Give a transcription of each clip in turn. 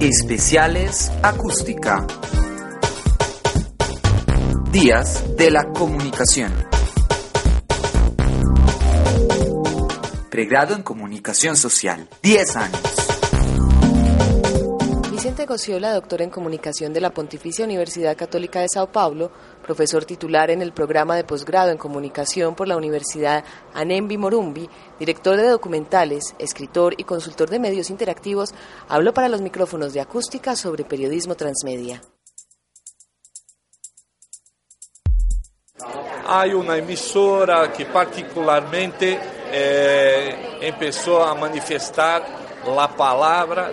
Especiales Acústica. Días de la Comunicación. Pregrado en Comunicación Social. 10 años. Vicente Gociola, doctor en Comunicación de la Pontificia Universidad Católica de Sao Paulo, profesor titular en el programa de posgrado en Comunicación por la Universidad Anembi Morumbi, director de documentales, escritor y consultor de medios interactivos, habló para los micrófonos de acústica sobre periodismo transmedia. Hay una emisora que particularmente eh, empezó a manifestar la palabra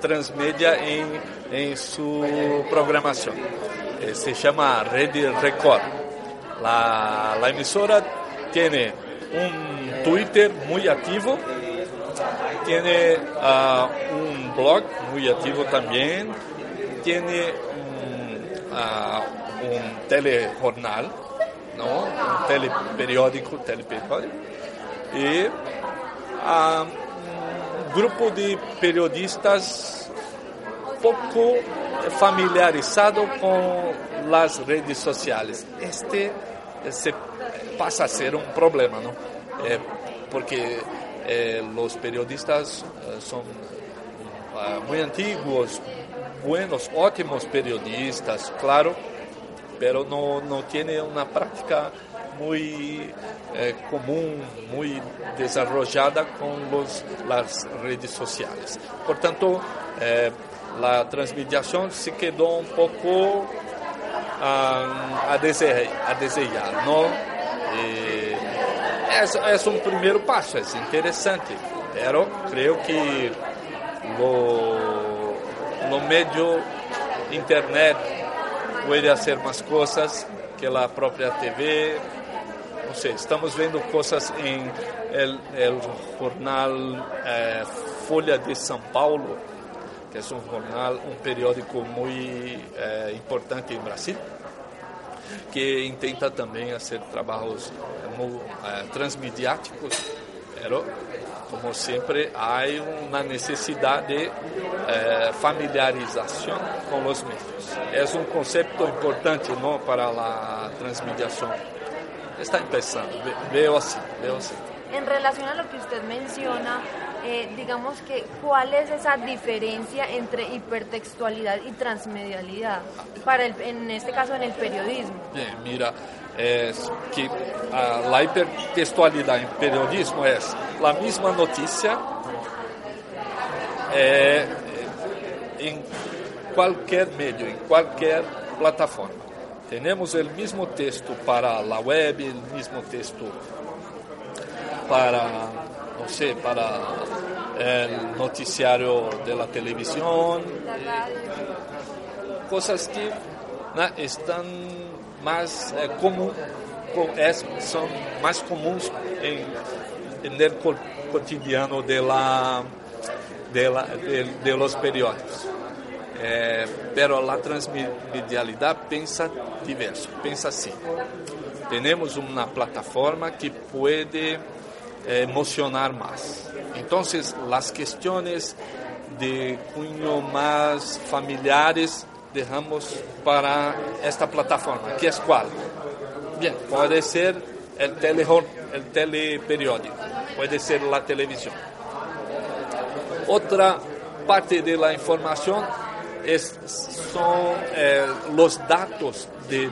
transmedia en, en su programación. Eh, se llama Red Record. La, la tiene un Twitter muy activo, tiene uh, un blog muy activo también, tiene un, uh, un telejornal, ¿no? un teleperiódico, teleperiódico y uh, grupo de periodistas poco familiarizado con las redes sociales. Este se pasa a ser un problema, ¿no? Eh, porque eh, los periodistas eh, son uh, muy antiguos, buenos, ótimos periodistas, claro, pero no, no tiene una práctica muy eh, común, muy desarrollada con las redes sociales. Por tanto, eh, la transmediación se quedó un poco um, a, desejar, a desejar, ¿no? Y es, es, un primer paso, es interesante, que lo, lo medio internet puede hacer más cosas que la propia TV. No sé, estamos viendo cosas en el, el jornal eh, Folha de São Paulo, que es un jornal, un periódico muy eh, importante en Brasil, que intenta también hacer trabajos muy, eh, transmediáticos, pero como siempre hay una necesidad de eh, familiarización con los medios. Es un concepto importante ¿no? para la transmediación. Está empezando, veo así, veo así. En relación a lo que usted menciona, eh, digamos que cuál es esa diferencia entre hipertextualidad y transmedialidad, para el, en este caso en el periodismo. Bien, mira, es que uh, la hipertextualidad en periodismo es la misma noticia eh, en cualquier medio, en cualquier plataforma. Tenemos el mismo texto para la web, el mismo texto para, no sé, para el noticiario de la televisión, cosas que ¿no? están más eh, es, son más comunes en, en, el cotidiano de, de, de, de los periódicos. Eh, pero la transmedialidad piensa diverso, piensa así. Tenemos una plataforma que puede emocionar más. Entonces, las cuestiones de cuño más familiares dejamos para esta plataforma, que es cuál? Bien, ser el, tele, el teleperiódico, puede ser la televisión. Otra parte de la es, son eh, los datos de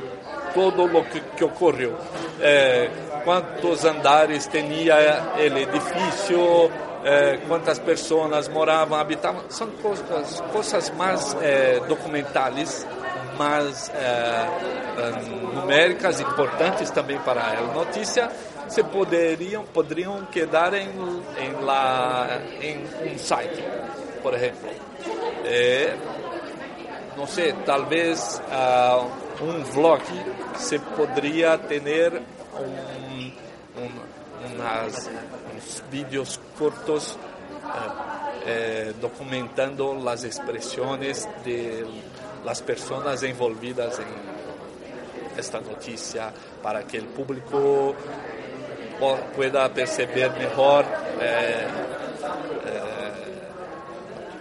todo lo que, que ocurrió. Eh, cuántos andares tenía el edificio, eh, cuántas personas moraban, habitaban. Son cosas, cosas más eh, documentales, más eh, numéricas, importantes también para la noticia, se podrían, podrían quedar en, en, la, en un site, por ejemplo. No sé, tal vez uh, un vlog se podría tener un, un, unas, unos vídeos cortos eh, eh, documentando las expresiones de las personas envolvidas en esta noticia para que el público pueda perceber mejor eh,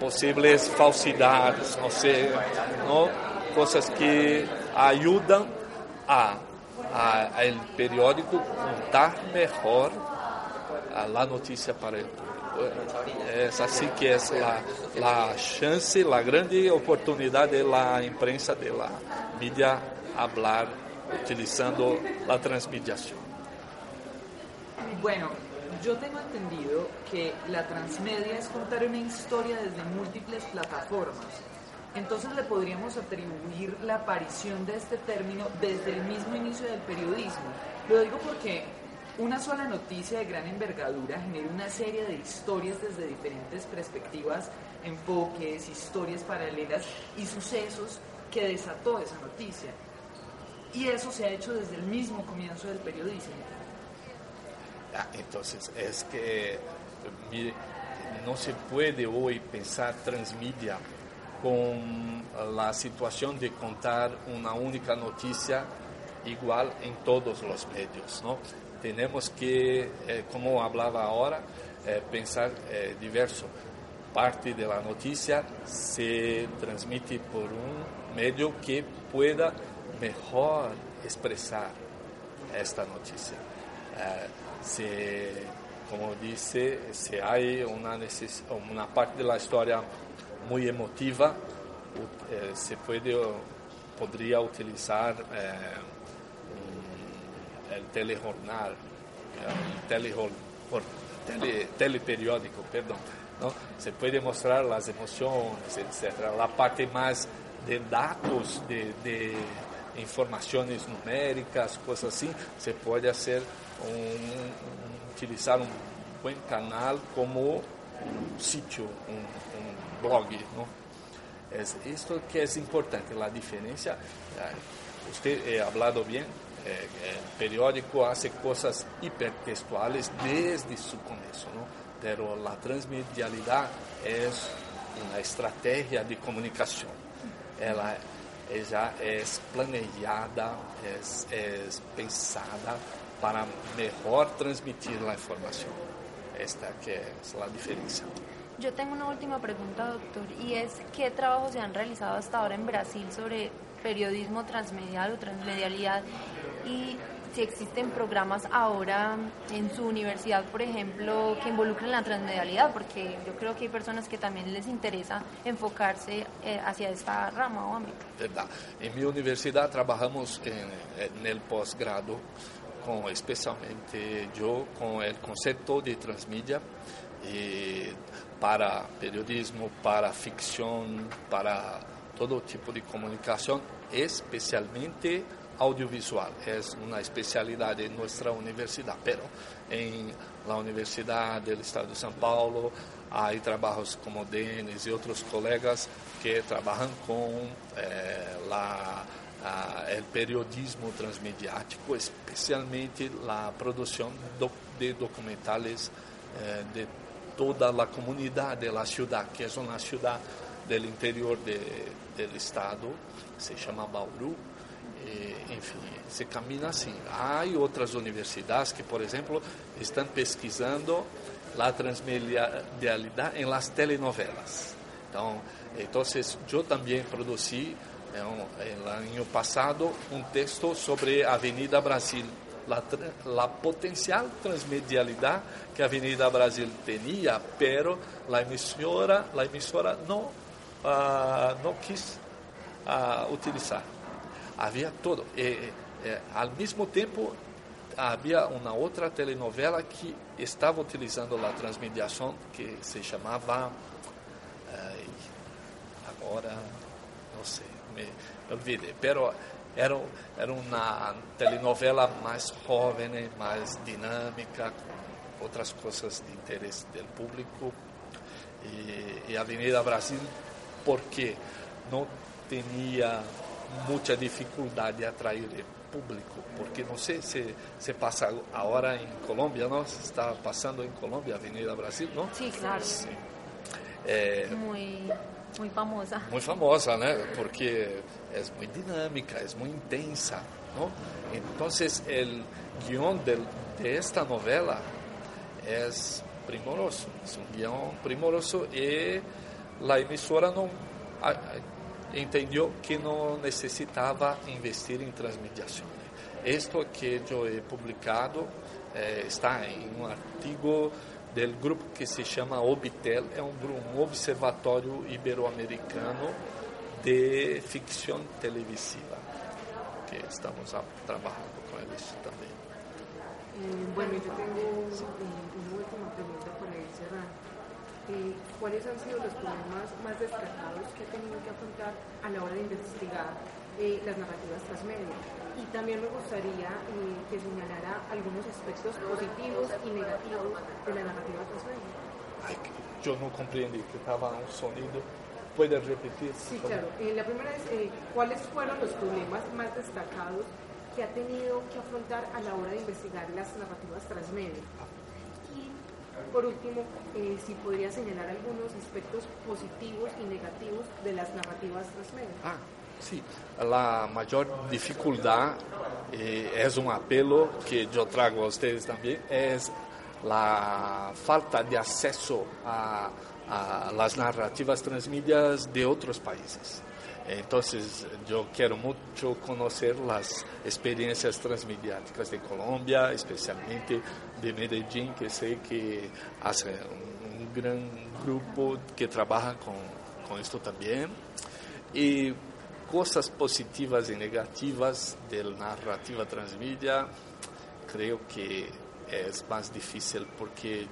posibles falsidades, no sé, ¿no? cosas que ayudan a, a, a el periódico contar mejor a la noticia para el público. Es así que es la, la chance, la grande oportunidad de la imprensa, de la media, hablar utilizando la transmediación. Bueno, yo tengo entendido que la transmedia es contar una historia desde múltiples plataformas. Entonces le podríamos atribuir la aparición de este término desde el mismo inicio del periodismo. Lo digo porque una sola noticia de gran envergadura genera una serie de historias desde diferentes perspectivas, enfoques, historias paralelas y sucesos que desató esa noticia. Y eso se ha hecho desde el mismo comienzo del periodismo. Ah, entonces, es que no se puede hoy pensar transmedia con la situación de contar una única noticia igual en todos los medios, ¿no? Tenemos que, eh, como hablaba ahora, eh, pensar eh, diverso. Parte de la noticia se transmite por un medio que pueda mejor expresar esta noticia. Se, como dice, si hay una, una parte de la historia muy emotiva, se puede, podría utilizar el telejornal, el tele, teleperiódico, perdón, ¿no? Se puede mostrar las emociones, etc. La parte más de datos, de informaciones numéricas, cosas así, se puede hacer un, utilizar un buen canal como un sitio, un, un blog, ¿no? Es esto que es importante, la diferencia. Usted ha hablado bien, eh, el periódico hace cosas hipertextuales desde su comienzo, ¿no? pero la transmedialidad es una estrategia de comunicación. Ela, ella es planeada, es, es pensada para mejor transmitir la información. Esta que es la diferencia. Yo tengo una última pregunta, doctor, y es ¿qué trabajos se han realizado hasta ahora en Brasil sobre periodismo transmedial o transmedialidad y si existen programas ahora en su universidad, por ejemplo, que involucren la transmedialidad, porque yo creo que hay personas que también les interesa enfocarse eh, hacia esta rama o ámbito. Verdad. En mi universidad trabajamos en, en el posgrado, con, especialmente yo, con el concepto de transmedia. Eh, para periodismo, para ficción, para todo tipo de comunicación, especialmente audiovisual. Es una especialidad de nuestra universidad, pero en la Universidad del Estado de São Paulo hay trabajos como Denis y otros colegas que trabajan con eh, la, uh, el periodismo transmediático, especialmente la producción do, de documentales eh, de toda la comunidad de la ciudad, que es una ciudad del interior de, del estado, se llama Bauru. E, enfim, se caminha assim. Há outras universidades que, por exemplo, estão pesquisando a transmedialidade em las telenovelas. Então, então eu também produzi, no ano passado, um texto sobre a Avenida Brasil, a potencial transmedialidade que a Avenida Brasil tinha, pero a emissora, a emissora não, uh, não quis uh, utilizar. Havia todo. E, e, ao mesmo tempo, havia uma outra telenovela que estava utilizando a transmediação que se chamava. Agora, não sei, me olvidei. Pero era, era uma telenovela mais jovem, mais dinâmica, com outras coisas de interesse do público. E, e Avenida Brasil, porque não tinha mucha dificultad de atraer el público, porque no sé, se, se pasa ahora en Colombia, ¿no? Se está pasando en Colombia, Avenida Brasil, ¿no? Sí, claro. Sí. Eh, muy, muy famosa. Muy famosa, ¿no? Porque es muy dinámica, es muy intensa, ¿no? Entonces, el guión del, de esta novela es primoroso, es un guión primoroso y la emisora não entendeu que não necessitava investir em transmediação. Isto que eu he publicado eh, está em um artigo do grupo que se chama Obitel, é um, um observatório ibero-americano de ficção televisiva, que estamos trabalhando com eles também. Eh, bueno, yo tengo eh, una última pregunta para ir cerrando. Eh, ¿Cuáles han sido los problemas más destacados que ha tenido que afrontar a la hora de investigar eh, las narrativas transmedia? Y también me gustaría eh, que señalara algunos aspectos positivos y negativos de la narrativa transmedia. Ay, yo no comprendí que estaba un sonido. ¿Puedes repetir? Sí, claro. Eh, la primera es, eh, ¿cuáles fueron los problemas más destacados que ha tenido que afrontar a la hora de investigar las narrativas transmedia? Por último, eh, si podría señalar algunos aspectos positivos y negativos de las narrativas transmedia. Ah, Sí, a maior dificuldade eh, é um apelo que eu trago a vocês também é a falta de acesso a, las narrativas transmídias de outros países. Entonces yo quiero mucho conocer las experiencias transmediáticas de Colombia, especialmente de Medellín, que sé que hace un gran grupo que trabaja con, con esto también. Y cosas positivas y negativas de la narrativa transmedia, creo que es más difícil porque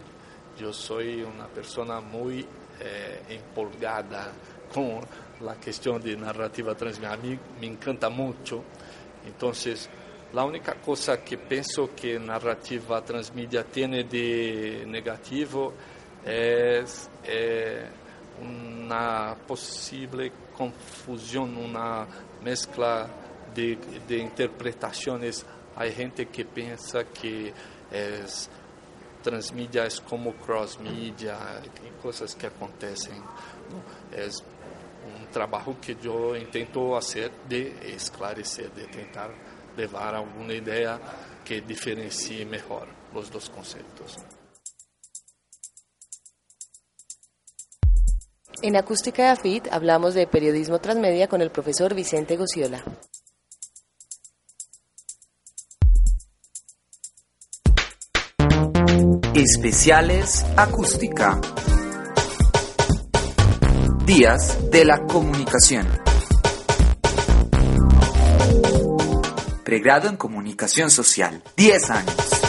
yo soy una persona muy eh, empolgada con la cuestión de narrativa transmedia. A mí me encanta mucho. Entonces, la única cosa que pienso que narrativa transmedia tiene de negativo es eh, una posible confusión, una mezcla de, de. Hay gente que piensa que es transmídias como crossmídia, tem coisas que acontecem. É um trabalho que eu tento fazer de esclarecer, de tentar levar alguma ideia que diferencie melhor os dois conceitos. En Acústica de AFIT hablamos de periodismo transmedia con el profesor Vicente Gociola. Especiales Acústica. Días de la Comunicación. Pregrado en Comunicación Social. 10 años.